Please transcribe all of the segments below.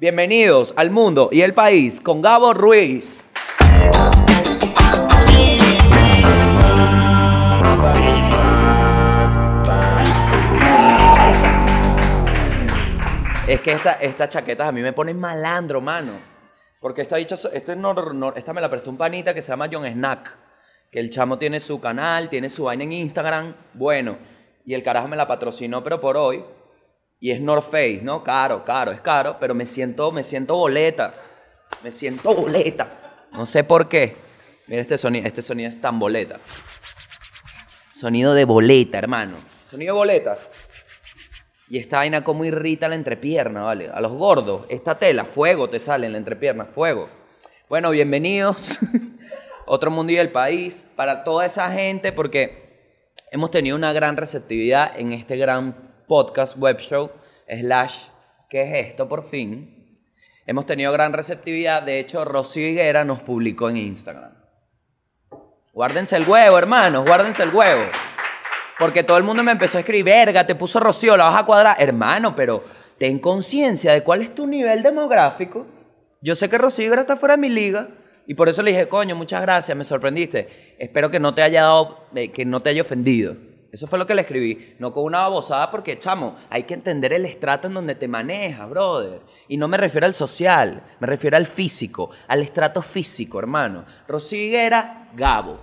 Bienvenidos al mundo y el país con Gabo Ruiz. Es que esta, estas chaquetas a mí me ponen malandro, mano. Porque esta dicha, este no- esta me la prestó un panita que se llama John Snack. Que el chamo tiene su canal, tiene su vaina en Instagram. Bueno, y el carajo me la patrocinó, pero por hoy. Y es North Face, ¿no? Caro, caro, es caro, pero me siento, me siento boleta. Me siento boleta. No sé por qué. Mira este sonido, este sonido es tan boleta. Sonido de boleta, hermano. Sonido de boleta. Y esta vaina como irrita la entrepierna, ¿vale? A los gordos, esta tela, fuego te sale en la entrepierna, fuego. Bueno, bienvenidos. Otro mundo y el país. Para toda esa gente, porque hemos tenido una gran receptividad en este gran podcast, web show, slash, ¿qué es esto por fin? Hemos tenido gran receptividad. De hecho, Rocío Higuera nos publicó en Instagram. Guárdense el huevo, hermanos, guárdense el huevo. Porque todo el mundo me empezó a escribir, verga, te puso Rocío, la vas a cuadrar. Hermano, pero ten conciencia de cuál es tu nivel demográfico. Yo sé que Rocío Higuera está fuera de mi liga. Y por eso le dije, coño, muchas gracias, me sorprendiste. Espero que no te haya dado, eh, que no te haya ofendido. Eso fue lo que le escribí. No con una babosada porque, chamo, hay que entender el estrato en donde te manejas, brother. Y no me refiero al social, me refiero al físico, al estrato físico, hermano. Rocío Higuera, Gabo.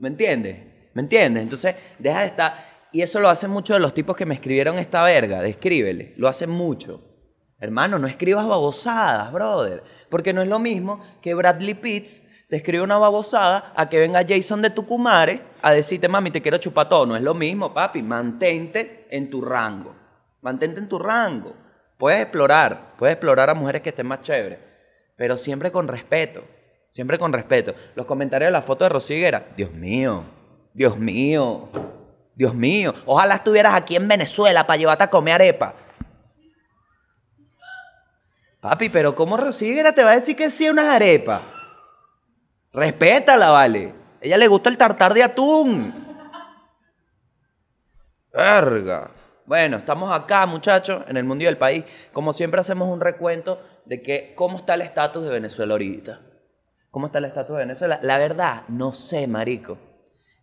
¿Me entiendes? ¿Me entiendes? Entonces, deja de estar. Y eso lo hacen muchos de los tipos que me escribieron esta verga. Descríbele. Lo hacen mucho. Hermano, no escribas babosadas, brother. Porque no es lo mismo que Bradley Pitts te escribe una babosada a que venga Jason de Tucumare a decirte, mami, te quiero chupar todo. No es lo mismo, papi. Mantente en tu rango. Mantente en tu rango. Puedes explorar. Puedes explorar a mujeres que estén más chéveres. Pero siempre con respeto. Siempre con respeto. Los comentarios de la foto de Rocío Higuera. Dios mío. Dios mío. Dios mío. Ojalá estuvieras aquí en Venezuela para llevarte a comer arepa. Papi, pero ¿cómo Rocío Higuera te va a decir que sí a unas arepas? Respétala, vale. A ella le gusta el tartar de atún. Verga. Bueno, estamos acá, muchachos, en el mundo y del país. Como siempre hacemos un recuento de que cómo está el estatus de Venezuela ahorita. ¿Cómo está el estatus de Venezuela? La verdad, no sé, marico.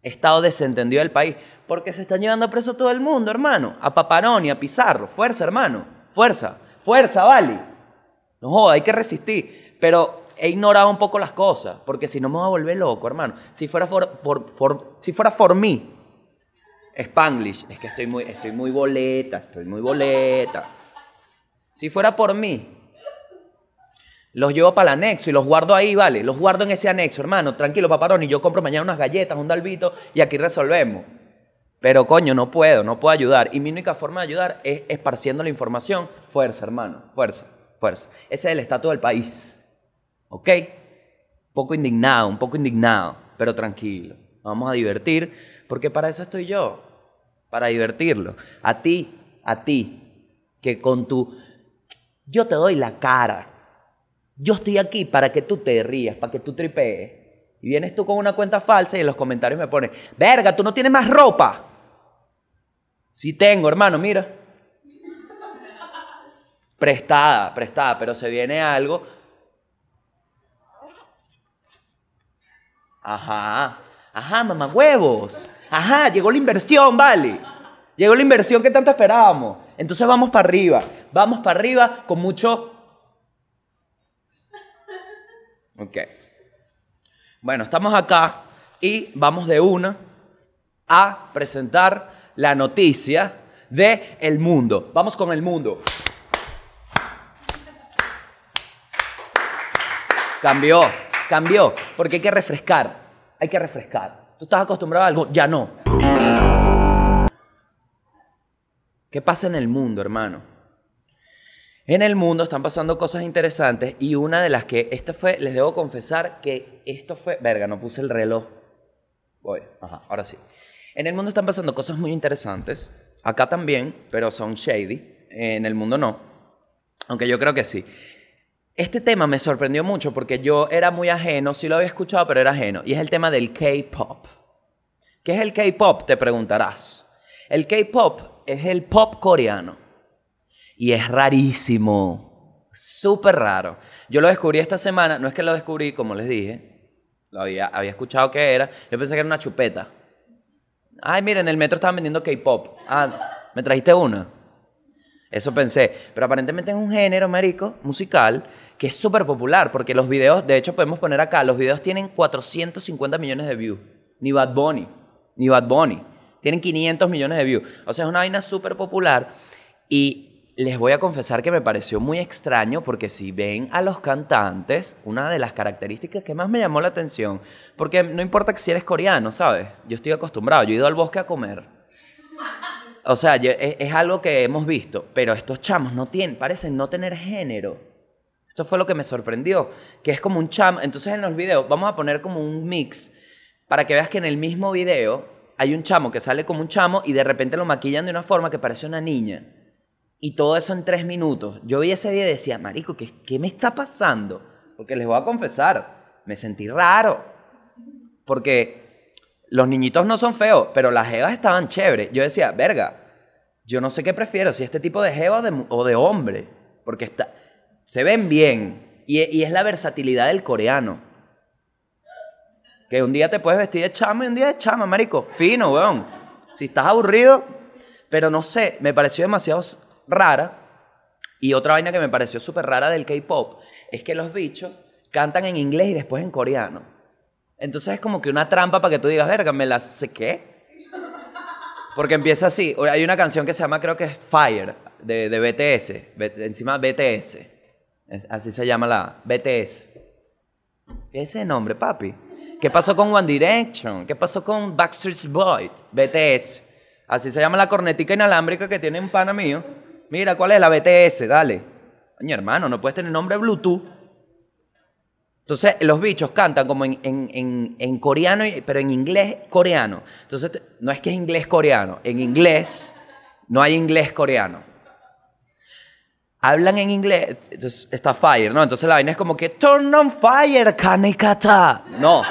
Estado desentendido del país porque se están llevando preso todo el mundo, hermano. A Paparoni, a Pizarro. Fuerza, hermano. Fuerza. Fuerza, vale. No joda, hay que resistir. Pero he ignorado un poco las cosas, porque si no me voy a volver loco, hermano. Si fuera for, for- for- si fuera for mí, Spanglish, es que estoy muy, estoy muy boleta, estoy muy boleta. Si fuera por mí, los llevo para el anexo y los guardo ahí, ¿vale? Los guardo en ese anexo, hermano. Tranquilo, paparón, y yo compro mañana unas galletas, un dalbito, y aquí resolvemos. Pero coño, no puedo, no puedo ayudar. Y mi única forma de ayudar es esparciendo la información. Fuerza, hermano, fuerza, fuerza. Ese es el estatus del país. ¿Ok? Un poco indignado, un poco indignado, pero tranquilo. Vamos a divertir, porque para eso estoy yo. Para divertirlo. A ti, a ti, que con tu... Yo te doy la cara. Yo estoy aquí para que tú te rías, para que tú tripees. Y vienes tú con una cuenta falsa y en los comentarios me pones, verga, tú no tienes más ropa. Sí tengo, hermano, mira. Prestada, prestada, pero se viene algo. Ajá, ajá, mamá huevos. Ajá, llegó la inversión, vale. Llegó la inversión que tanto esperábamos. Entonces vamos para arriba. Vamos para arriba con mucho Ok. Bueno, estamos acá y vamos de una a presentar la noticia de el mundo. Vamos con el mundo. Cambió, cambió, porque hay que refrescar, hay que refrescar. ¿Tú estás acostumbrado a algo? Ya no. ¿Qué pasa en el mundo, hermano? En el mundo están pasando cosas interesantes y una de las que, esta fue, les debo confesar que esto fue, verga, no puse el reloj. Voy, ajá, ahora sí. En el mundo están pasando cosas muy interesantes, acá también, pero son shady, en el mundo no, aunque yo creo que sí. Este tema me sorprendió mucho porque yo era muy ajeno, sí lo había escuchado, pero era ajeno, y es el tema del K-Pop. ¿Qué es el K-Pop? Te preguntarás. El K-Pop es el pop coreano. Y es rarísimo. Súper raro. Yo lo descubrí esta semana, no es que lo descubrí, como les dije, lo había, había escuchado que era, yo pensé que era una chupeta. Ay, miren, en el metro estaban vendiendo K-pop. Ah, ¿me trajiste una? Eso pensé. Pero aparentemente es un género, marico, musical, que es súper popular, porque los videos, de hecho podemos poner acá, los videos tienen 450 millones de views. Ni Bad Bunny, ni Bad Bunny. Tienen 500 millones de views. O sea, es una vaina súper popular. Y les voy a confesar que me pareció muy extraño porque si ven a los cantantes, una de las características que más me llamó la atención, porque no importa que si eres coreano, ¿sabes? Yo estoy acostumbrado, yo he ido al bosque a comer. O sea, es, es algo que hemos visto, pero estos chamos no tienen, parecen no tener género. Esto fue lo que me sorprendió, que es como un chamo. Entonces en los videos vamos a poner como un mix para que veas que en el mismo video hay un chamo que sale como un chamo y de repente lo maquillan de una forma que parece una niña. Y todo eso en tres minutos. Yo vi ese video y decía, marico, ¿qué, qué me está pasando? Porque les voy a confesar, me sentí raro. Porque los niñitos no son feos, pero las jevas estaban chéveres. Yo decía, verga, yo no sé qué prefiero, si este tipo de jeva o de, o hombre. Porque está, se ven bien. Y, y es la versatilidad del coreano. Que un día te puedes vestir de chama y un día de chama, marico. Fino, weón. Si estás aburrido, pero no sé, me pareció demasiado rara. Y otra vaina que me pareció súper rara del K-pop es que los bichos cantan en inglés y después en coreano. Entonces es como que una trampa para que tú digas, verga, me la sé qué. Porque empieza así. Hay una canción que se llama, creo que es Fire, de, de BTS. Encima BTS. Así se llama la BTS. ¿Qué es ese nombre, papi? ¿Qué pasó con One Direction? ¿Qué pasó con Backstreet Boys? BTS. Así se llama la cornetica inalámbrica que tiene un pana mío. Mira, ¿cuál es la BTS? Dale. Coño, hermano, no puedes tener nombre Bluetooth. Entonces, los bichos cantan como en, en- en- coreano, pero en inglés coreano. Entonces, no es que es inglés coreano. En inglés no hay inglés coreano. Hablan en inglés, entonces está fire, ¿no? Entonces la vaina es como que turn on fire, kanekata. No,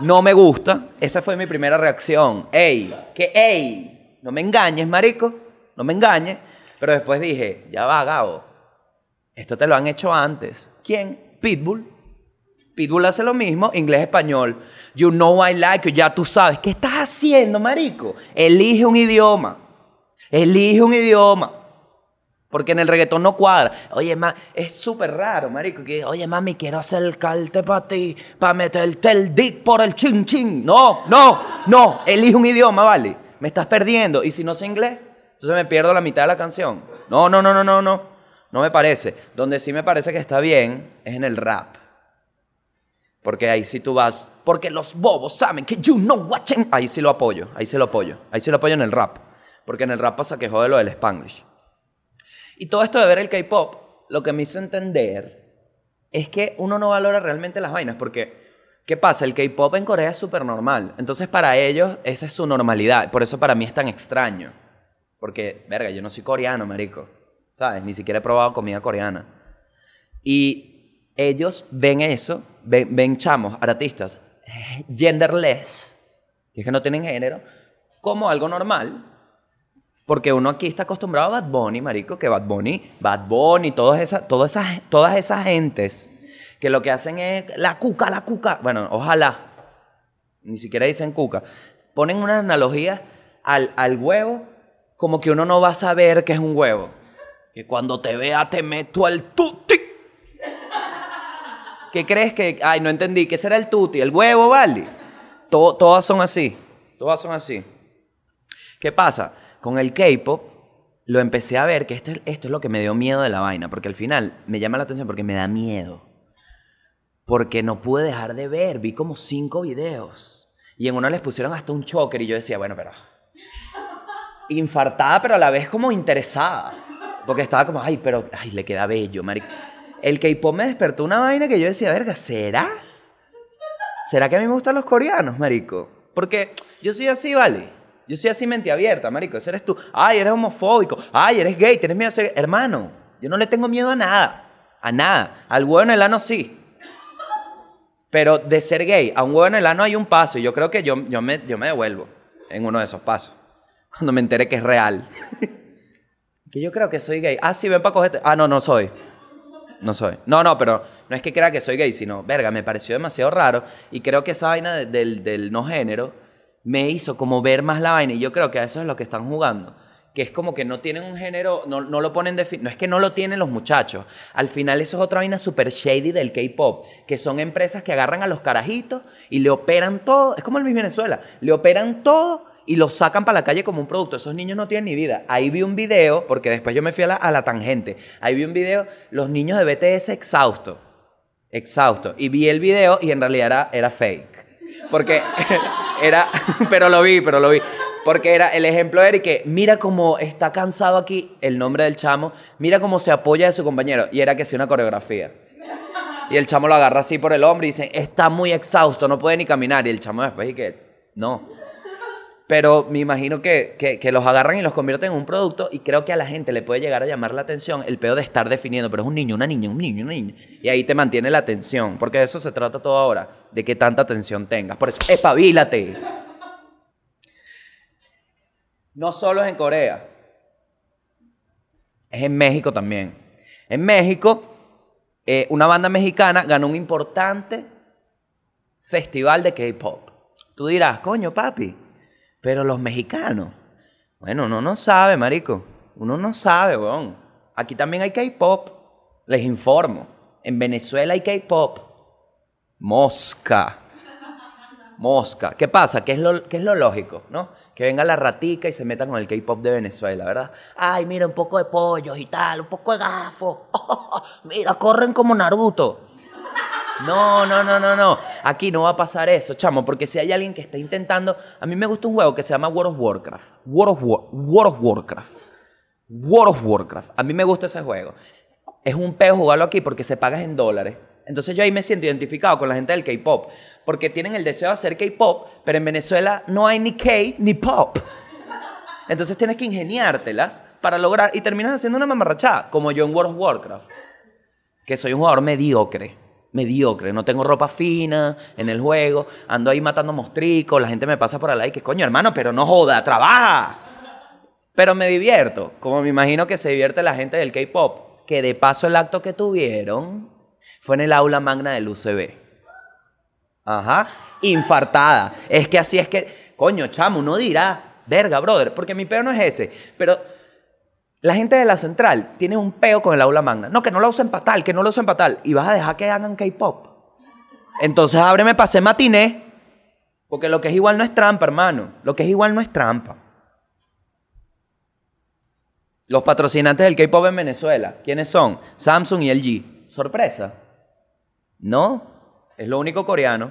no me gusta. Esa fue mi primera reacción. Ey, que ey, no me engañes, marico, no me engañes. Pero después dije, ya va, Gabo, esto te lo han hecho antes. ¿Quién? Pitbull. Pitbull hace lo mismo, inglés-español. You know I like you, ya tú sabes. ¿Qué estás haciendo, marico? Elige un idioma. Elige un idioma. Porque en el reggaetón no cuadra. Oye, ma, es súper raro, marico. Oye, mami, quiero acercarte para ti, para meterte el dick por el chin chin. No, no, no. Elige un idioma, ¿vale? Me estás perdiendo. Y si no sé inglés, entonces me pierdo la mitad de la canción. No, no, no, no, no, no. No me parece. Donde sí me parece que está bien es en el rap. Porque ahí sí tú vas. Porque los bobos saben que you know what. chin- Ahí sí lo apoyo. Ahí sí lo apoyo. Ahí sí lo apoyo en el rap. Porque en el rap pasa que jode lo del Spanglish. Y todo esto de ver el K-pop, lo que me hizo entender es que uno no valora realmente las vainas. Porque, ¿qué pasa? El K-pop en Corea es súper normal. Entonces, para ellos, esa es su normalidad. Por eso para mí es tan extraño. Porque, verga, yo no soy coreano, marico. ¿Sabes? Ni siquiera he probado comida coreana. Y ellos ven eso, ven, chamos, artistas, genderless, que es que no tienen género, como algo normal. Porque uno aquí está acostumbrado a Bad Bunny, marico, que Bad Bunny, Bad Bunny, todas esas, todas esas, todas esas gentes que lo que hacen es la cuca, la cuca. Bueno, ojalá. Ni siquiera dicen cuca. Ponen una analogía al, al huevo como que uno no va a saber que es un huevo. Que cuando te vea te meto al tuti. ¿Qué crees que.? Ay, no entendí. ¿Qué será el tuti? ¿El huevo, vale? To- todas son así. Todas son así. ¿Qué pasa? Con el K-pop lo empecé a ver, que esto, es- esto es lo que me dio miedo de la vaina, porque al final me llama la atención porque me da miedo. Porque no pude dejar de ver, vi como cinco videos. Y en uno les pusieron hasta un choker y yo decía, bueno, pero... Infartada, pero a la vez como interesada. Porque estaba como, ay, pero, ay, le queda bello, marico. El K-pop me despertó una vaina que yo decía, verga, ¿será? ¿Será que a mí me gustan los coreanos, marico? Porque yo soy así, ¿vale? Yo soy así mente abierta, marico. Ese eres tú. Ay, eres homofóbico. Ay, eres gay. Tienes miedo a ser... Hermano, yo no le tengo miedo a nada. A nada. Al huevo en el ano sí. Pero de ser gay a un huevo en el ano hay un paso. Y yo creo que yo, yo, me, yo me devuelvo en uno de esos pasos. Cuando me entere que es real. que yo creo que soy gay. Ah, sí, ven para cogerte. Ah, no, no soy. No soy. No, no, pero no es que crea que soy gay, sino, verga, me pareció demasiado raro. Y creo que esa vaina de- del, del no género me hizo como ver más la vaina. Y yo creo que a eso es lo que están jugando. Que es como que no tienen un género, no, no lo ponen defi- No es que no lo tienen los muchachos. Al final eso es otra vaina super shady del K-pop. Que son empresas que agarran a los carajitos y le operan todo. Es como el Miss Venezuela. Le operan todo y lo sacan para la calle como un producto. Esos niños no tienen ni vida. Ahí vi un video, porque después yo me fui a la, a la tangente. Ahí vi un video, los niños de BTS exhaustos. Exhaustos. Y vi el video y en realidad era, fake. Porque era, pero lo vi, pero lo vi. Porque era, el ejemplo era que mira cómo está cansado aquí el nombre del chamo, mira cómo se apoya de su compañero. Y era que sí una coreografía. Y el chamo lo agarra así por el hombro y dice, está muy exhausto, no puede ni caminar. Y el chamo después y que, no. Pero me imagino que, que, los agarran y los convierten en un producto y creo que a la gente le puede llegar a llamar la atención el pedo de estar definiendo, pero es un niño, una niña, un niño, una niña. Y ahí te mantiene la atención, porque de eso se trata todo ahora, de que tanta atención tengas. Por eso, espabilate. No solo es en Corea, es en México también. En México, eh, una banda mexicana ganó un importante festival de K-pop. Tú dirás, coño, papi, pero los mexicanos. Bueno, uno no sabe, marico. Uno no sabe, weón. Aquí también hay K-pop. Les informo. En Venezuela hay K-pop. Mosca. Mosca. ¿Qué pasa? ¿Qué es, lo, qué es lo lógico, no? Que venga la ratica y se meta con el K-pop de Venezuela, ¿verdad? Ay, mira, un poco de pollos y tal, un poco de gafo. mira, corren como Naruto. No, no, no, no, no. Aquí no va a pasar eso, chamo, porque si hay alguien que está intentando. A mí me gusta un juego que se llama World of Warcraft. World of, War- World of Warcraft. World of Warcraft. A mí me gusta ese juego. Es un peo jugarlo aquí porque se paga en dólares. Entonces yo ahí me siento identificado con la gente del K-pop. Porque tienen el deseo de hacer K-pop, pero en Venezuela no hay ni K ni pop. Entonces tienes que ingeniártelas para lograr. Y terminas haciendo una mamarrachada, como yo en World of Warcraft que soy un jugador mediocre. Mediocre, no tengo ropa fina en el juego, ando ahí matando mostricos, la gente me pasa por al que coño, hermano, pero no joda, trabaja. Pero me divierto, como me imagino que se divierte la gente del K-pop, que de paso el acto que tuvieron fue en el aula magna del UCB. Ajá, infartada. Es que así es que, coño, chamo, uno dirá, verga, brother, porque mi peo no es ese, pero la gente de la central tiene un peo con el aula magna. No, que no lo usen para tal, que no lo usen para tal. Y vas a dejar que hagan K-pop. Entonces ábreme hacer matiné. Porque lo que es igual no es trampa, hermano. Lo que es igual no es trampa. Los patrocinantes del K-pop en Venezuela, ¿quiénes son? Samsung y LG. ¿Sorpresa? No, es lo único coreano.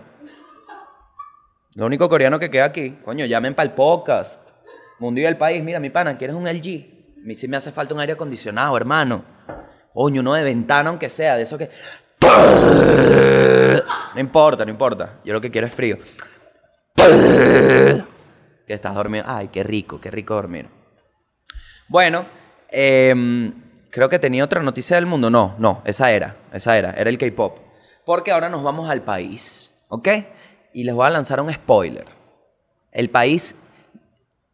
Lo único coreano que queda aquí. Coño, llamen para el podcast. Mundo y el país, mira, mi pana, ¿quieres un LG? A mí sí me hace falta un aire acondicionado, hermano. Coño, uno de ventana, aunque sea, de eso que. No importa, no importa. Yo lo que quiero es frío. Que estás dormido. Ay, qué rico, qué rico dormir. Bueno, em, creo que tenía otra noticia del mundo. No, no, esa era, esa era, era el K-pop. Porque ahora nos vamos al país, ¿ok? Y les voy a lanzar un spoiler. El país,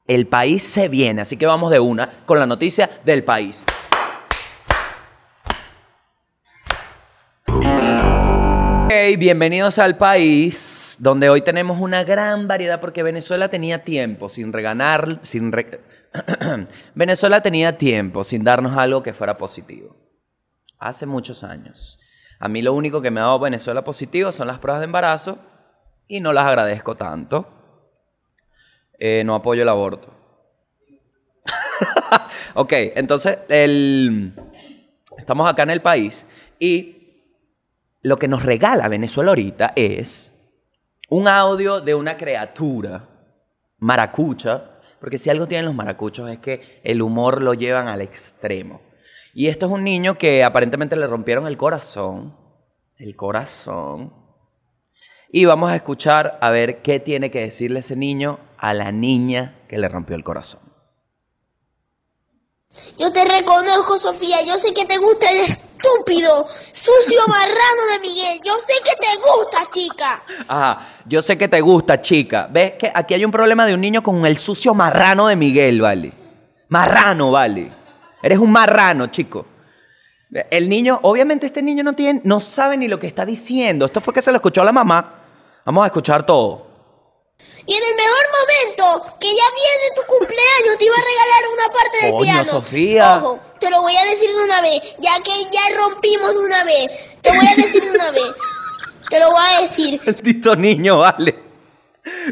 el país se viene, así que vamos de una con la noticia del país. Ok, bienvenidos al país donde hoy tenemos una gran variedad porque Venezuela tenía tiempo sin reganar, sin Venezuela tenía tiempo sin darnos algo que fuera positivo. Hace muchos años. A mí lo único que me ha dado Venezuela positivo son las pruebas de embarazo y no las agradezco tanto. Eh, no apoyo el aborto. ok, entonces el... estamos acá en el país y lo que nos regala Venezuela ahorita es un audio de una criatura maracucha, porque si algo tienen los maracuchos es que el humor lo llevan al extremo. Y esto es un niño que aparentemente le rompieron el corazón, el corazón. Y vamos a escuchar a ver qué tiene que decirle ese niño a la niña que le rompió el corazón. Yo te reconozco, Sofía. Yo sé que te gusta el estúpido, sucio marrano de Miguel. Yo sé que te gusta, chica. Ajá, yo sé que te gusta, chica. ¿Ves que aquí hay un problema de un niño con el sucio marrano de Miguel, vale? Marrano, vale. Eres un marrano, chico. El niño, obviamente este niño no tiene, no sabe ni lo que está diciendo. Esto fue que se lo escuchó a la mamá. Vamos a escuchar todo. Y en el mejor momento, que ya viene tu cumpleaños, te iba a regalar una parte del Coño, piano. Sofía. Ojo, te lo voy a decir de una vez, ya que ya rompimos de una vez. Te voy a decir de una vez. Te lo voy a decir. Maldito niño, vale.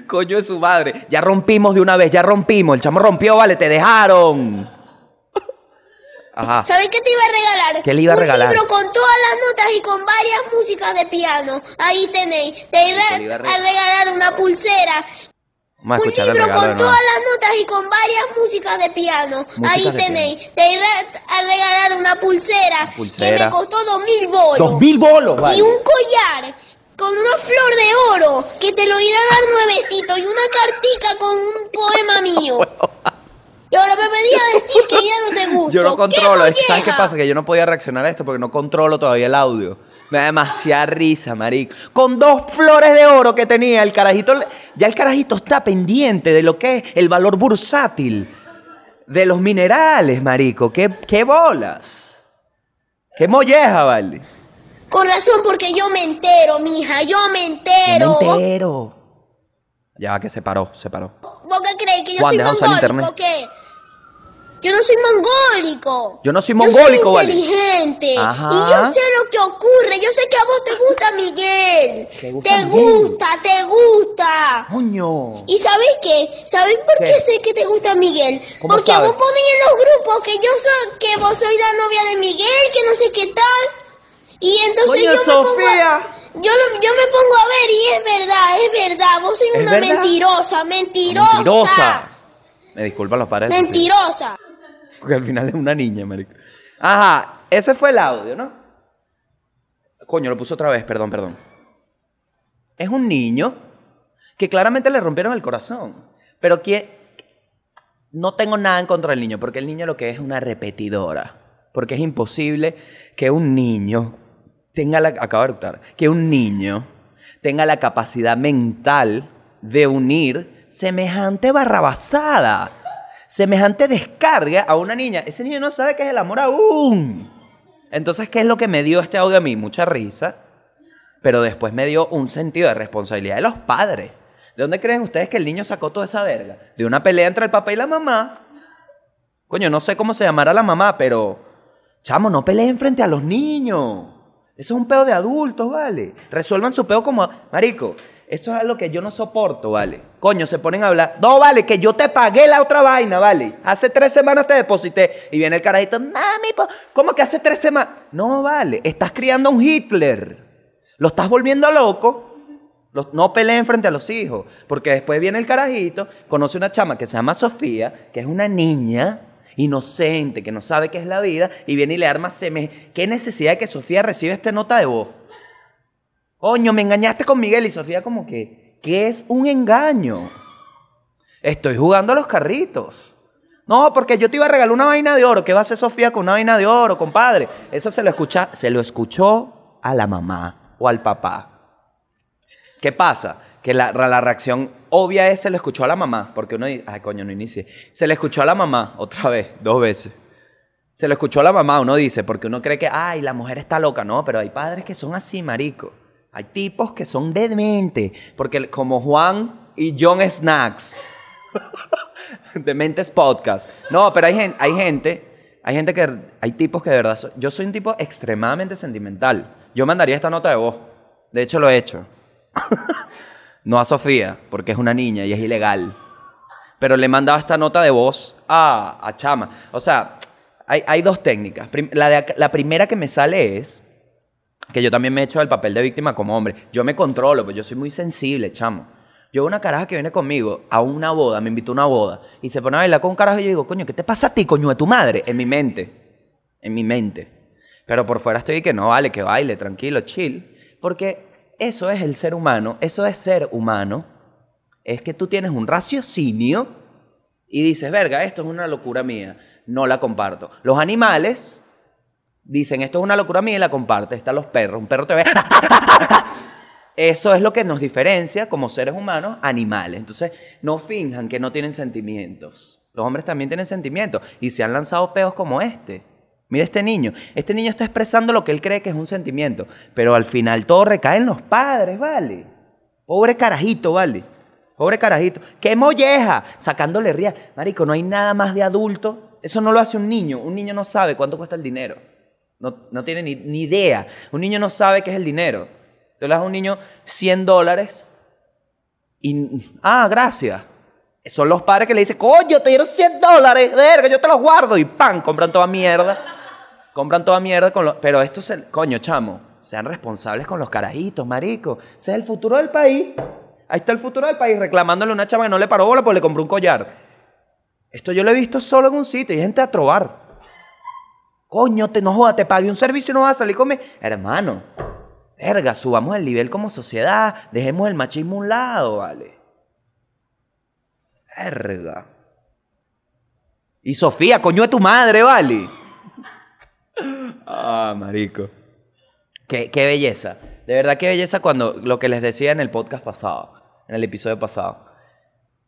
Coño de su madre. Ya rompimos de una vez, ya rompimos. El chamo rompió, vale, te dejaron. Ajá. ¿Sabes qué te iba a regalar? ¿Qué le iba a regalar? Un libro con todas las notas y con varias músicas de piano. Ahí tenéis. Te iba ¿Qué le iba a regalar? una pulsera. Un libro regalo con nuevo. todas las notas y con varias músicas de piano. Músicas Ahí de tenéis. Te iba a regalar una pulsera, Una pulsera. que me costó dos mil bolos. Dos mil bolos, vale. Y un collar con una flor de oro que te lo iba a dar nuevecito y una cartica con un poema mío. Y ahora me venía a decir que ya no te gusta. Yo no controlo. ¿Sabes qué pasa? Que yo no podía reaccionar a esto porque no controlo todavía el audio. Me da demasiada risa, marico. Con dos flores de oro que tenía el carajito. Ya el carajito está pendiente de lo que es el valor bursátil de los minerales, marico. ¿Qué, qué bolas? ¿Qué molleja, vale? Con razón, porque yo me entero, mija, yo me Yo entero. me entero. Ya que se paró, se paró. ¿Vos qué crees? ¿Que yo Juan, soy mongólico o qué? Yo no soy mongólico. Yo no soy mongólico, yo soy inteligente. Ajá. Y yo sé lo que ocurre. Yo sé que a vos te gusta Miguel. ¿Te gusta te gusta, te gusta. Coño. ¿Y sabéis qué? ¿Sabéis por ¿Qué? qué? sé que te gusta Miguel? ¿Cómo Porque sabes? vos ponen en los grupos que yo soy, que vos sois la novia de Miguel, que no sé qué tal. Y entonces Coño, yo me pongo Sofía. a, yo, lo- yo me pongo a ver y es verdad, es verdad. Vos sois ¿Es una verdad? mentirosa, mentirosa. Mentirosa. Me disculpan los padres. Sofía. Mentirosa. Porque al final es una niña, marico. Ajá, ese fue el audio, ¿no? Coño, lo puso otra vez, perdón, perdón. Es un niño que claramente le rompieron el corazón. Pero que no tengo nada en contra del niño, porque el niño lo que es una repetidora. Porque es imposible que un niño tenga la. Acabo de eructar. Que un niño tenga la capacidad mental de unir semejante barrabasada. Semejante descarga a una niña. Ese niño no sabe qué es el amor aún. Entonces, ¿qué es lo que me dio este audio a mí? Mucha risa. Pero después me dio un sentido de responsabilidad de los padres. ¿De dónde creen ustedes que el niño sacó toda esa verga? De una pelea entre el papá y la mamá. Coño, no sé cómo se llamará la mamá, pero. Chamo, no peleen frente a los niños. Eso es un peo de adultos, ¿vale? Resuelvan su peo como. Marico, esto es algo que yo no soporto, ¿vale? Coño, se ponen a hablar. No, vale, que yo te pagué la otra vaina, ¿vale? Hace tres semanas te deposité. Y viene el carajito, mami, ¿cómo que hace tres semanas? No, vale, estás criando a un Hitler. Lo estás volviendo loco. Los- no peleen frente a los hijos. Porque después viene el carajito, conoce una chama que se llama Sofía, que es una niña inocente, que no sabe qué es la vida, y viene y le arma seme. ¿Qué necesidad de que Sofía reciba esta nota de voz? Coño, me engañaste con Miguel y Sofía como que, ¿qué es un engaño? Estoy jugando a los carritos. No, porque yo te iba a regalar una vaina de oro. ¿Qué va a hacer Sofía con una vaina de oro, compadre? Eso se lo escucha, se lo escuchó a la mamá o al papá. ¿Qué pasa? Que la, la reacción obvia es se lo escuchó a la mamá, porque uno dice, ay coño, no inicie. Se le escuchó a la mamá otra vez, dos veces. Se lo escuchó a la mamá, uno dice, porque uno cree que, ay, la mujer está loca. No, pero hay padres que son así, marico. Hay tipos que son demente, porque como Juan y John Snacks. Dementes Podcast. No, pero hay gente, hay gente, hay gente que, hay tipos que de verdad, yo soy un tipo extremadamente sentimental. Yo mandaría esta nota de voz. De hecho, lo he hecho. no a Sofía, porque es una niña y es ilegal. Pero le he mandado esta nota de voz a, a Chama. O sea, hay, hay dos técnicas. La, la primera que me sale es que yo también me he hecho el papel de víctima como hombre. Yo me controlo, pues yo soy muy sensible, chamo. Yo una caraja que viene conmigo a una boda, me invitó a una boda, y se pone a bailar con un carajo y yo digo, coño, ¿qué te pasa a ti, coño, de tu madre? En mi mente. En mi mente. Pero por fuera estoy que no vale, que baile, tranquilo, chill. Porque eso es el ser humano, eso es ser humano. Es que tú tienes un raciocinio y dices, verga, esto es una locura mía, no la comparto. Los animales dicen, esto es una locura mía y la comparte. Están los perros, un perro te ve. Eso es lo que nos diferencia como seres humanos, animales. Entonces, no finjan que no tienen sentimientos. Los hombres también tienen sentimientos y se han lanzado peos como este. Mira este niño. Este niño está expresando lo que él cree que es un sentimiento. Pero al final todo recae en los padres, ¿vale? Pobre carajito, ¿vale? Pobre carajito. ¡Qué molleja! Sacándole ría. Marico, no hay nada más de adulto. Eso no lo hace un niño. Un niño no sabe cuánto cuesta el dinero. No, no tiene ni, ni idea. Un niño no sabe qué es el dinero. Tú le das a un niño 100 dólares y... Ah, gracias. Son los padres que le dicen, coño, te dieron 100 dólares, verga, yo te los guardo. Y ¡pam! Compran toda mierda. Compran toda mierda con los... Pero esto es el... Coño, chamo, sean responsables con los carajitos, marico. Ese es el futuro del país. Ahí está el futuro del país reclamándole a una chama que no le paró bola porque le compró un collar. Esto yo lo he visto solo en un sitio y gente a trobar. Coño, te no jodas, te pagué un servicio y no vas a salir con mi... Hermano, verga, subamos el nivel como sociedad, dejemos el machismo a un lado, ¿vale? Verga. Y Sofía, coño de tu madre, ¿vale? Ah, marico. Qué, qué belleza. De verdad, qué belleza cuando lo que les decía en el podcast pasado, en el episodio pasado.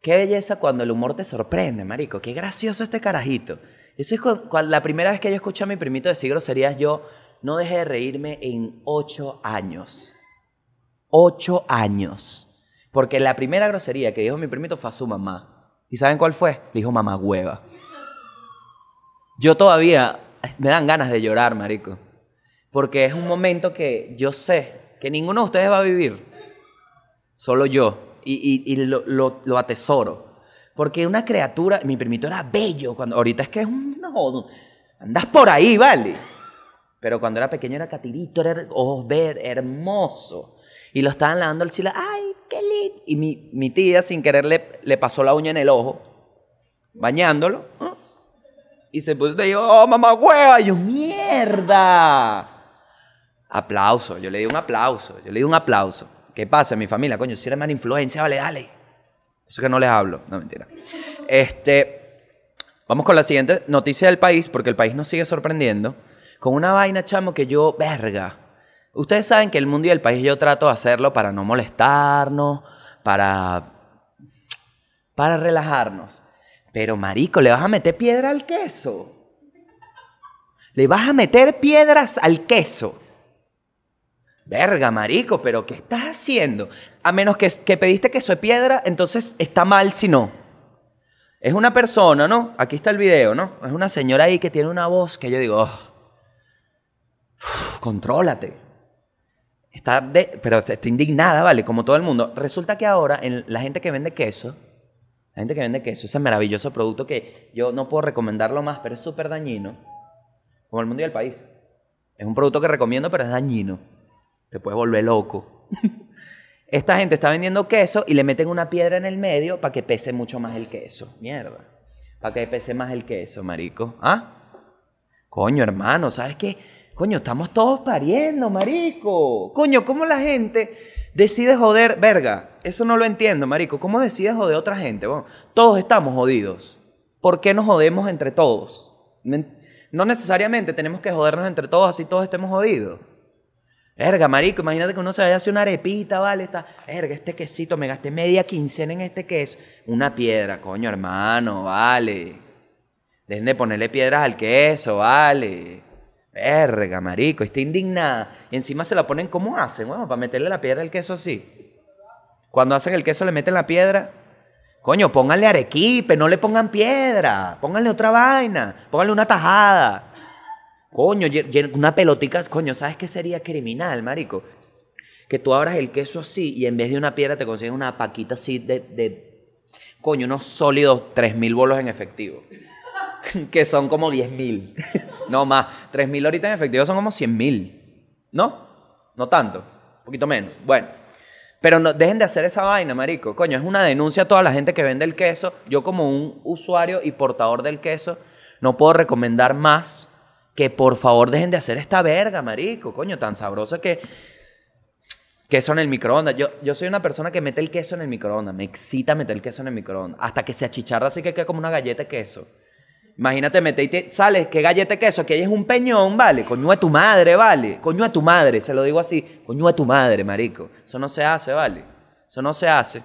Qué belleza cuando el humor te sorprende, marico. Qué gracioso este carajito. Esa es la primera vez que yo escuché a mi primito decir groserías, yo no dejé de reírme en ocho años. Ocho años. Porque la primera grosería que dijo mi primito fue a su mamá. ¿Y saben cuál fue? Le dijo mamá hueva. Yo todavía me dan ganas de llorar, marico. Porque es un momento que yo sé que ninguno de ustedes va a vivir. Solo yo. Y, lo- lo atesoro. Porque una criatura, mi primito era bello. Cuando, ahorita es que es un... No, andas por ahí, ¿vale? Pero cuando era pequeño era catirito, era ojos ver, hermoso. Y lo estaban lavando el chile. ¡Ay, qué lindo! Y mi, mi tía, sin querer, le, le pasó la uña en el ojo, bañándolo. ¿no? Y se puso y dijo, ¡oh, mamá hueva! Y yo, ¡mierda! Aplauso, yo le di un aplauso, yo le di un aplauso. ¿Qué pasa mi familia? Coño, si eres mala influencia, vale, dale. Eso que no les hablo, no mentira. Este, vamos con la siguiente noticia del país, porque el país nos sigue sorprendiendo. Con una vaina, chamo, que yo, verga. Ustedes saben que el mundo y el país yo trato de hacerlo para no molestarnos, para. para relajarnos. Pero, marico, ¿le vas a meter piedra al queso? ¿Le vas a meter piedras al queso? Verga, marico, pero ¿qué estás haciendo? A menos que, que pediste queso de piedra, entonces está mal si no. Es una persona, ¿no? Aquí está el video, ¿no? Es una señora ahí que tiene una voz que yo digo, "Oh, contrólate. Está de, pero está indignada, ¿vale? Como todo el mundo. Resulta que ahora en la gente que vende queso, la gente que vende queso, ese maravilloso producto que yo no puedo recomendarlo más, pero es súper dañino, como el mundo y el país. Es un producto que recomiendo, pero es dañino. Te puede volver loco. Esta gente está vendiendo queso y le meten una piedra en el medio para que pese mucho más el queso. Mierda. Para que pese más el queso, marico. ¿Ah? Coño, hermano, ¿sabes qué? Coño, estamos todos pariendo, marico. Coño, ¿cómo la gente decide joder? Verga, eso no lo entiendo, marico. ¿Cómo decide joder a otra gente? Bueno, todos estamos jodidos. ¿Por qué nos jodemos entre todos? No necesariamente tenemos que jodernos entre todos así todos estemos jodidos. Verga, marico, imagínate que uno se vaya a hacer una arepita, ¿vale? Está, verga, este quesito, me gasté media quincena en este queso. Una piedra, coño, hermano, vale. Dejen de ponerle piedras al queso, vale. Verga, marico, está indignada. Y encima se la ponen, ¿cómo hacen? Bueno, para meterle la piedra al queso así. Cuando hacen el queso le meten la piedra. Coño, pónganle arequipe, no le pongan piedra. Pónganle otra vaina. Pónganle una tajada. Coño, una pelotica. Coño, ¿sabes qué sería criminal, marico? Que tú abras el queso así y en vez de una piedra te consigues una paquita así de, de coño, unos sólidos 3.000 bolos en efectivo. que son como 10.000. no más. 3.000 ahorita en efectivo son como 100.000. ¿No? No tanto. Un poquito menos. Bueno. Pero no, dejen de hacer esa vaina, marico. Coño, es una denuncia a toda la gente que vende el queso. Yo como un usuario y portador del queso, no puedo recomendar más que por favor dejen de hacer esta verga, marico. Coño, tan sabroso que... Queso en el microondas. Yo, yo soy una persona que mete el queso en el microondas. Me excita meter el queso en el microondas. Hasta que se achicharra así que queda como una galleta de queso. Imagínate, mete y te sales, ¿qué galleta de queso? Que ahí es un peñón, ¿vale? Coño de tu madre, ¿vale? Coño de tu madre, se lo digo así. Coño de tu madre, marico. Eso no se hace, ¿vale? Eso no se hace.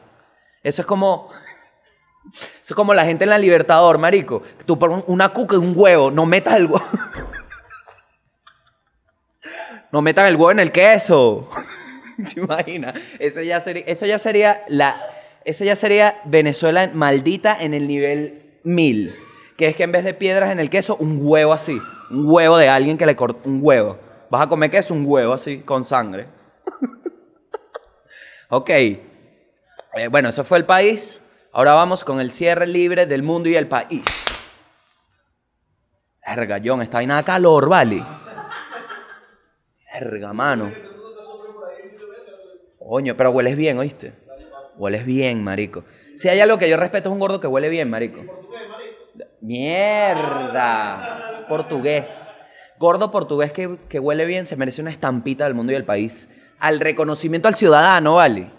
Eso es como... Eso es como la gente en la Libertador, marico. Tú pones una cuca y un huevo, no metas el huevo. No metan el huevo en el queso. ¿Te imaginas? Eso ya sería, eso ya sería la, eso ya sería Venezuela maldita en el nivel 1000. Que es que en vez de piedras en el queso, un huevo así. Un huevo de alguien que le cortó un huevo. Vas a comer queso, un huevo así, con sangre. ok. Eh, bueno, eso fue el país. Ahora vamos con el cierre libre del mundo y el país. Verga, está ahí nada calor, ¿vale? Verga, mano. Coño, pero hueles bien, ¿oíste? Hueles bien, marico. Si hay algo que yo respeto es un gordo que huele bien, marico. Mierda. Es portugués. Gordo portugués que, que huele bien se merece una estampita del mundo y del país. Al reconocimiento al ciudadano, ¿vale?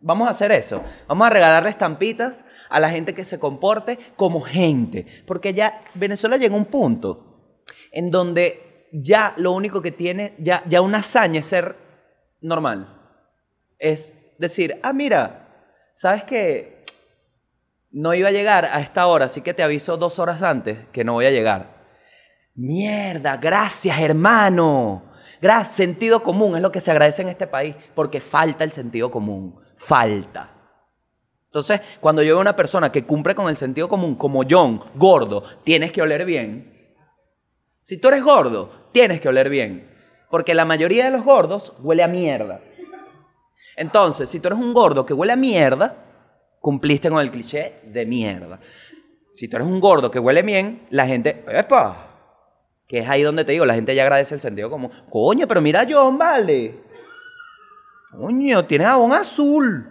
Vamos a hacer eso. Vamos a regalarle estampitas a la gente que se comporte como gente. Porque ya Venezuela llegó a un punto en donde ya lo único que tiene, ya, ya una hazaña es ser normal. Es decir, ah, mira, ¿sabes que No iba a llegar a esta hora, así que te aviso dos horas antes que no voy a llegar. Mierda, gracias hermano. Gracias, sentido común es lo que se agradece en este país, porque falta el sentido común, falta. Entonces, cuando yo veo una persona que cumple con el sentido común, como John, gordo, tienes que oler bien. Si tú eres gordo, tienes que oler bien, porque la mayoría de los gordos huele a mierda. Entonces, si tú eres un gordo que huele a mierda, cumpliste con el cliché de mierda. Si tú eres un gordo que huele bien, la gente, ¡epa! Que es ahí donde te digo, la gente ya agradece el sentido común. Coño, pero mira John, vale. Coño, tiene jabón azul.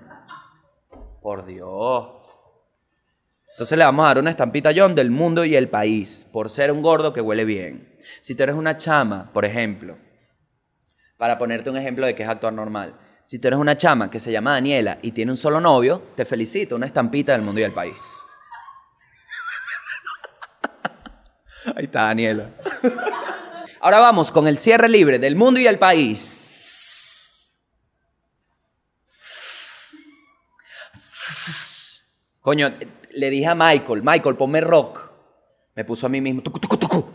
Por Dios. Entonces le vamos a dar una estampita John del mundo y el país, por ser un gordo que huele bien. Si tú eres una chama, por ejemplo, para ponerte un ejemplo de que es actuar normal. Si tú eres una chama que se llama Daniela y tiene un solo novio, te felicito, una estampita del mundo y del país. Ahí está Daniela. Ahora vamos con el cierre libre del mundo y el país. Coño, le dije a Michael, Michael, ponme rock. Me puso a mí mismo, tucu, tucu, tucu.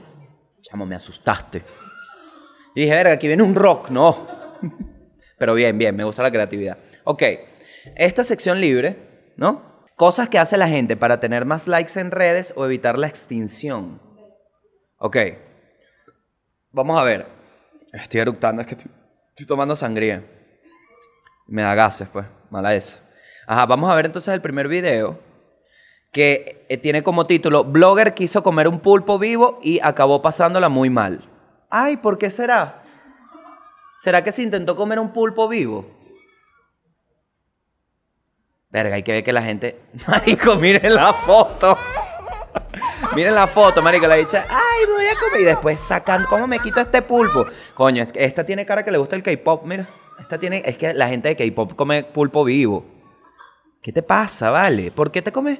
Chamo, me asustaste. Y dije, verga, aquí viene un rock, no. Pero bien, bien, me gusta la creatividad. Ok, esta sección libre, ¿no? Cosas que hace la gente para tener más likes en redes o evitar la extinción. Ok, vamos a ver. Estoy eructando, es que estoy, estoy tomando sangría. Me da gases, pues, mala eso. Ajá, vamos a ver entonces el primer video que eh, tiene como título Blogger quiso comer un pulpo vivo y acabó pasándola muy mal. Ay, ¿por qué será? ¿Será que se intentó comer un pulpo vivo? Verga, hay que ver que la gente. Marico, miren la foto. miren la foto, marico. La dicha, ay, me voy a comer. Y después sacan, ¿cómo me quito este pulpo? Coño, es que esta tiene cara que le gusta el K-pop, mira. Esta tiene, es que la gente de K-pop come pulpo vivo. ¿Qué te pasa, vale? ¿Por qué te comes?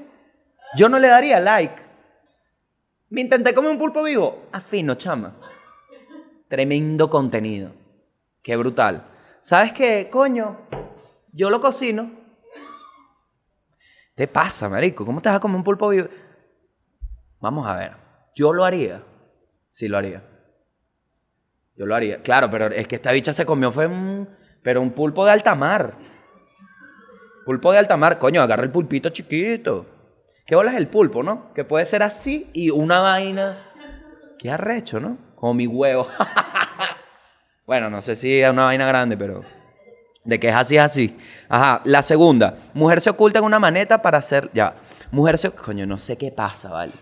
Yo no le daría like. Me intenté comer un pulpo vivo. Afino, chama. Tremendo contenido. Qué brutal. ¿Sabes qué, coño? Yo lo cocino. ¿Qué pasa, marico? ¿Cómo te vas a comer un pulpo vivo? Vamos a ver. Yo lo haría. Sí lo haría. Yo lo haría. Claro, pero es que esta bicha se comió fue un... Pero un pulpo de alta mar. Pulpo de alta mar. Coño, agarra el pulpito chiquito. ¿Qué bola es el pulpo, no? Que puede ser así y una vaina... Qué arrecho, ¿no? Como mi huevo. bueno, no sé si es una vaina grande, pero... De que es así, es así. Ajá. La segunda. Mujer se oculta en una maneta para hacer... Ya. Mujer se... Coño, no sé qué pasa, ¿vale?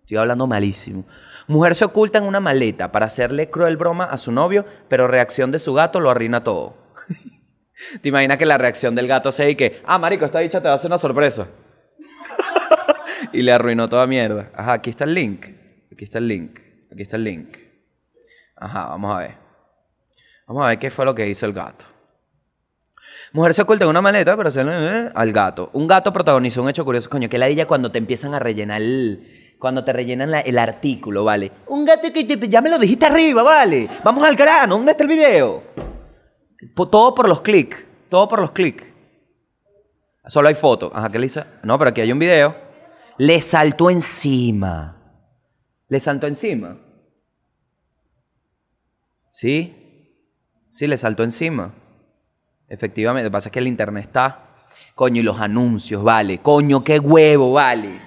Estoy hablando malísimo. Mujer se oculta en una maleta para hacerle cruel broma a su novio, pero reacción de su gato lo arruina todo. ¿Te imaginas que la reacción del gato sea y que, ah, marico, esta bicha te va a hacer una sorpresa? y le arruinó toda mierda. Ajá, aquí está el link. Aquí está el link. Aquí está el link. Ajá, vamos a ver. Vamos a ver qué fue lo que hizo el gato. Mujer se oculta en una maleta para hacerle al gato. Un gato protagonizó un hecho curioso. Coño, que la ella cuando te empiezan a rellenar el, cuando te rellenan el artículo, ¿vale? Un gato que te- ya me lo dijiste arriba, ¿vale? Vamos al grano, ¿dónde está el video? Todo por los clics, todo por los clics. Solo hay fotos. Ajá, ¿qué le hizo? No, pero aquí hay un video. Le saltó encima. Le saltó encima. ¿Sí? Sí, le saltó encima. Efectivamente, lo que pasa es que el internet está. Coño, y los anuncios, vale. Coño, qué huevo, vale.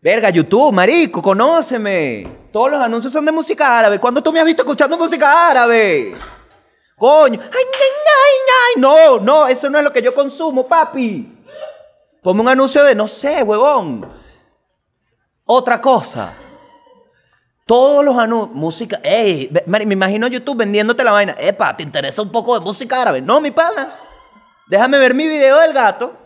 Verga, YouTube, marico, conóceme. Todos los anuncios son de música árabe. ¿Cuándo tú me has visto escuchando música árabe? Coño. Ay, ay, ay, ay. No, no, eso no es lo que yo consumo, papi. Ponme un anuncio de, no sé, huevón. Otra cosa. Todos los anuncios, música, ey, me imagino YouTube vendiéndote la vaina. Epa, ¿te interesa un poco de música árabe? No, mi pana. Déjame ver mi video del gato.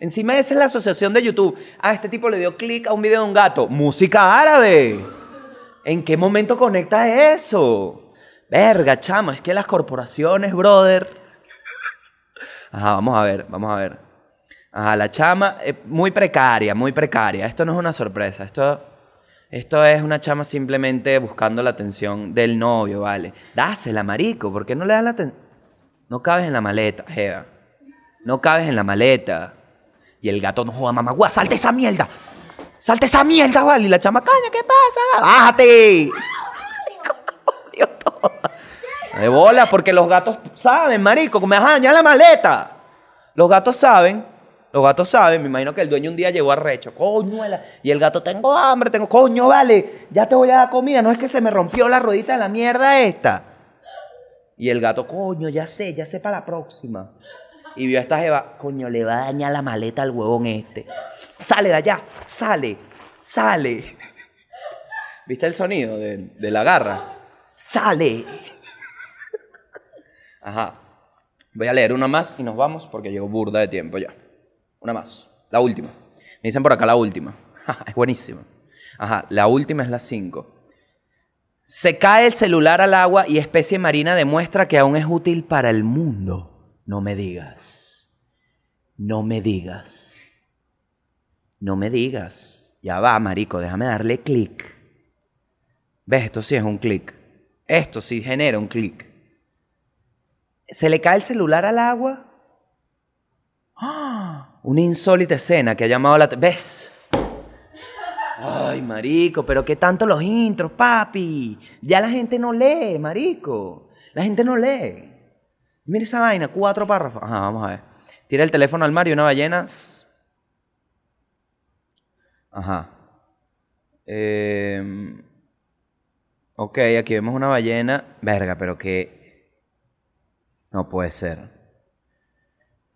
Encima esa es la asociación de YouTube. Ah, este tipo le dio clic a un video de un gato. Música árabe. ¿En qué momento conectas eso? Verga, chamo, es que las corporaciones, brother. Ajá, vamos a ver, vamos a ver. Ajá, la chama, eh, muy precaria, muy precaria. Esto no es una sorpresa, esto, esto es una chama simplemente buscando la atención del novio, ¿vale? Dásela, marico, ¿por qué no le das la atención? No cabes en la maleta, jeva. No cabes en la maleta. Y el gato no juega mamá, guau, salte esa mierda. Salte esa mierda, ¿vale? Y la chama, caña, ¿qué pasa? ¡Bájate! Todo. De bola, porque los gatos saben, marico, que me vas a dañar la maleta. Los gatos saben, los gatos saben, me imagino que el dueño un día llegó arrecho, coñuela, y el gato, tengo hambre, tengo, coño, vale, ya te voy a dar comida, no es que se me rompió la ruedita de la mierda esta. Y el gato, coño, ya sé, ya sé para la próxima. Y vio a esta jeva, coño, le va a dañar la maleta al huevón este. Sale de allá, sale, sale. ¿Viste el sonido de, de la garra? Sale. Ajá. Voy a leer una más y nos vamos porque llegó burda de tiempo ya. Una más. La última. Me dicen por acá la última. es buenísima. Ajá. La última es la 5. Se cae el celular al agua y especie marina demuestra que aún es útil para el mundo. No me digas. No me digas. No me digas. Ya va, marico, déjame darle clic. ¿Ves? Esto sí es un clic. Esto sí genera un clic. Se le cae el celular al agua. ¡Ah! Una insólita escena que ha llamado la... ¿Ves? Ay, marico, pero qué tanto los intros, papi. Ya la gente no lee, marico. La gente no lee. Mira esa vaina, cuatro párrafos. Ajá, vamos a ver. Tira el teléfono al mar y una ballena. Ajá. Eh, ok, aquí vemos una ballena. Verga, pero que. No puede ser.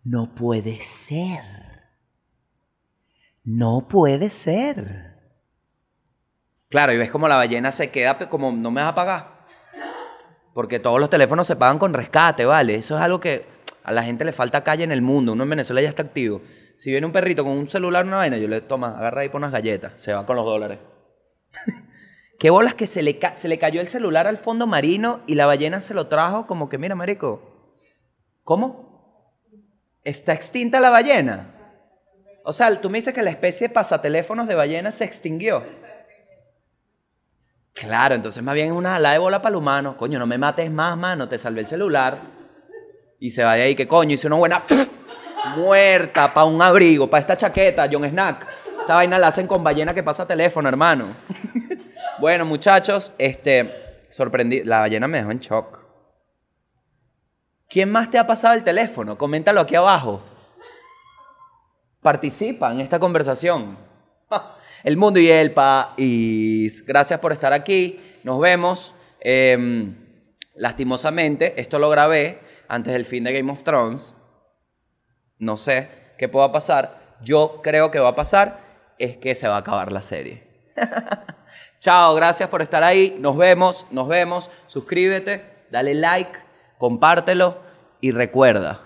No puede ser. No puede ser. Claro, y ves como la ballena se queda como no me vas a pagar. Porque todos los teléfonos se pagan con rescate, ¿vale? Eso es algo que a la gente le falta calle en el mundo. Uno en Venezuela ya está activo. Si viene un perrito con un celular, una vaina, yo le toma, agarra ahí por unas galletas. Se va con los dólares. Qué bolas que se le, se le cayó el celular al fondo marino y la ballena se lo trajo como que, mira, marico, ¿cómo? ¿Está extinta la ballena? O sea, tú me dices que la especie pasateléfonos de ballena se extinguió. Claro, entonces más bien es una ala de bola para el humano. Coño, no me mates más, mano, te salvé el celular. Y se va de ahí, que coño, hice una buena muerta para un abrigo, para esta chaqueta, John Snack. Esta vaina la hacen con ballena que pasa teléfono, hermano. bueno, muchachos, este, sorprendí, la ballena me dejó en shock. ¿Quién más te ha pasado el teléfono? Coméntalo aquí abajo. Participa en esta conversación. El mundo y el país. Gracias por estar aquí. Nos vemos. Em, lastimosamente, esto lo grabé antes del fin de Game of Thrones. No sé qué pueda pasar. Yo creo que va a pasar es que se va a acabar la serie. Chao, gracias por estar ahí. Nos vemos, nos vemos. Suscríbete, dale like, compártelo y recuerda.